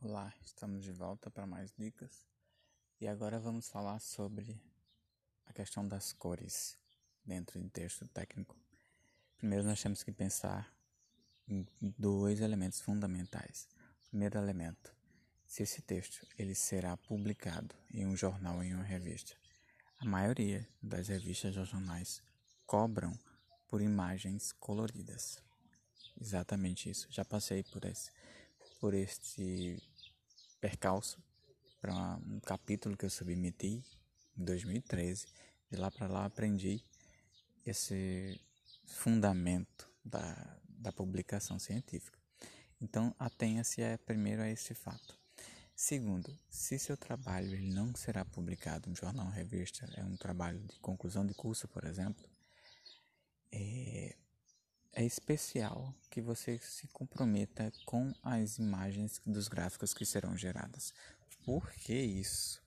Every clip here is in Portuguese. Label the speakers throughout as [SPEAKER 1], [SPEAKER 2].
[SPEAKER 1] Olá, estamos de volta para mais dicas e agora vamos falar sobre a questão das cores dentro de texto técnico. Primeiro, nós temos que pensar em dois elementos fundamentais. Primeiro elemento, se esse texto ele será publicado em um jornal ou em uma revista. A maioria das revistas ou jornais cobram por imagens coloridas. Exatamente isso. Já passei por esse por este percalço para um capítulo que eu submeti em 2013. De lá para lá aprendi esse fundamento da, da publicação científica. Então, atenha-se primeiro a esse fato. Segundo, se seu trabalho ele não será publicado em jornal revista, é um trabalho de conclusão de curso, por exemplo, é, é especial que você se comprometa com as imagens dos gráficos que serão geradas. Por que isso?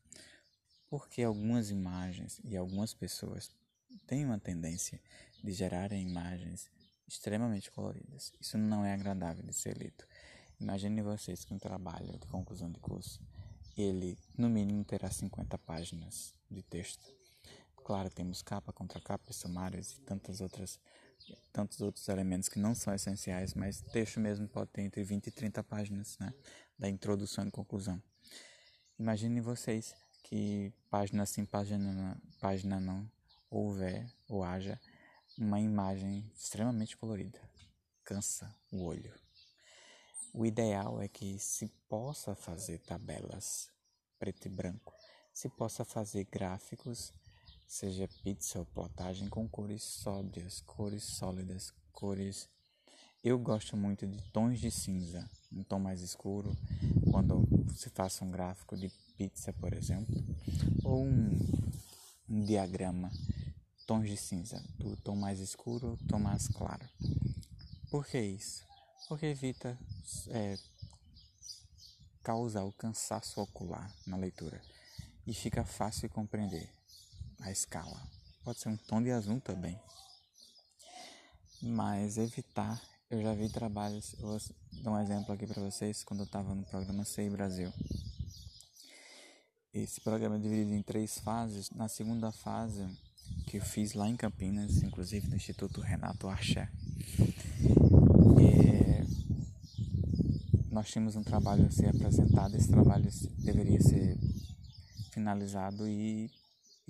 [SPEAKER 1] Porque algumas imagens e algumas pessoas têm uma tendência de gerarem imagens extremamente coloridas. Isso não é agradável de ser lido. Imagine vocês que um trabalho de conclusão de curso, ele no mínimo terá 50 páginas de texto. Claro, temos capa, contra capa, sumários e tantas outras tantos outros elementos que não são essenciais, mas texto mesmo pode ter entre 20 e 30 páginas, né? Da introdução e conclusão. Imagine vocês que página sim, página, página não, houver ou haja uma imagem extremamente colorida. Cansa o olho. O ideal é que se possa fazer tabelas preto e branco, se possa fazer gráficos seja pizza ou plotagem com cores sóbrias, cores sólidas, cores. Eu gosto muito de tons de cinza, um tom mais escuro, quando se faça um gráfico de pizza, por exemplo, ou um, um diagrama, tons de cinza, do tom mais escuro tom mais claro. Por que isso? Porque evita é, causar o cansaço ocular na leitura e fica fácil de compreender a escala. Pode ser um tom de azul também. Mas evitar, eu já vi trabalhos, eu vou dar um exemplo aqui para vocês, quando eu estava no programa Sei Brasil. Esse programa é dividido em três fases. Na segunda fase, que eu fiz lá em Campinas, inclusive no Instituto Renato Arché, é, nós tínhamos um trabalho a ser apresentado. Esse trabalho deveria ser finalizado e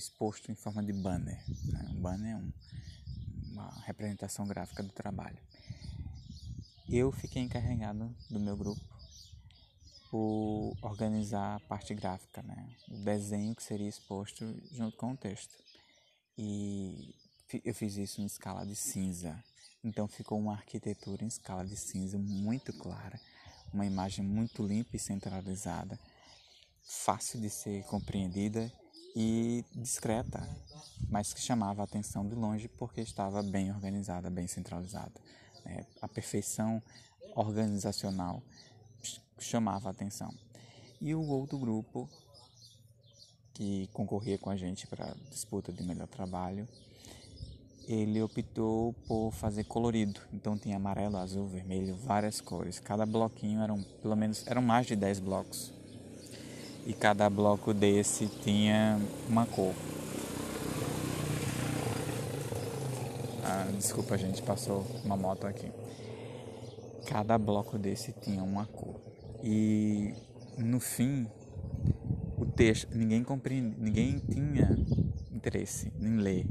[SPEAKER 1] exposto em forma de banner. Né? Um banner é um, uma representação gráfica do trabalho. Eu fiquei encarregado do meu grupo por organizar a parte gráfica, né? o desenho que seria exposto junto com o texto. E eu fiz isso em escala de cinza. Então ficou uma arquitetura em escala de cinza muito clara, uma imagem muito limpa e centralizada, fácil de ser compreendida e discreta, mas que chamava a atenção de longe porque estava bem organizada, bem centralizada. É, a perfeição organizacional chamava a atenção. E o outro grupo que concorria com a gente para disputa de melhor trabalho, ele optou por fazer colorido. Então tinha amarelo, azul, vermelho, várias cores. Cada bloquinho eram pelo menos eram mais de 10 blocos e cada bloco desse tinha uma cor. Ah, desculpa, gente, passou uma moto aqui. Cada bloco desse tinha uma cor. E no fim, o texto, ninguém compreende, ninguém tinha interesse em ler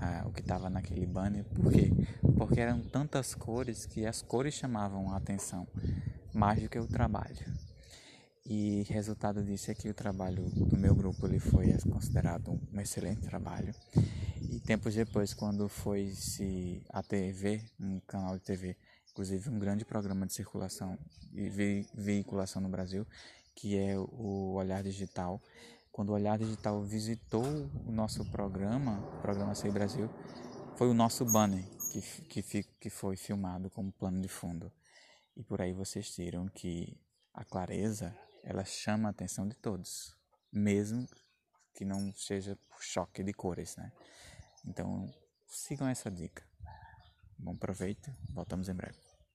[SPEAKER 1] ah, o que estava naquele banner. Por quê? Porque eram tantas cores que as cores chamavam a atenção mais do que o trabalho. E resultado disso é que o trabalho do meu grupo ele foi considerado um excelente trabalho. E tempos depois, quando foi se a TV, um canal de TV, inclusive um grande programa de circulação e veiculação no Brasil, que é o Olhar Digital, quando o Olhar Digital visitou o nosso programa, o programa Sei Brasil, foi o nosso banner que, que, que foi filmado como plano de fundo. E por aí vocês tiram que a clareza ela chama a atenção de todos, mesmo que não seja por choque de cores, né? Então, sigam essa dica. Bom proveito, voltamos em breve.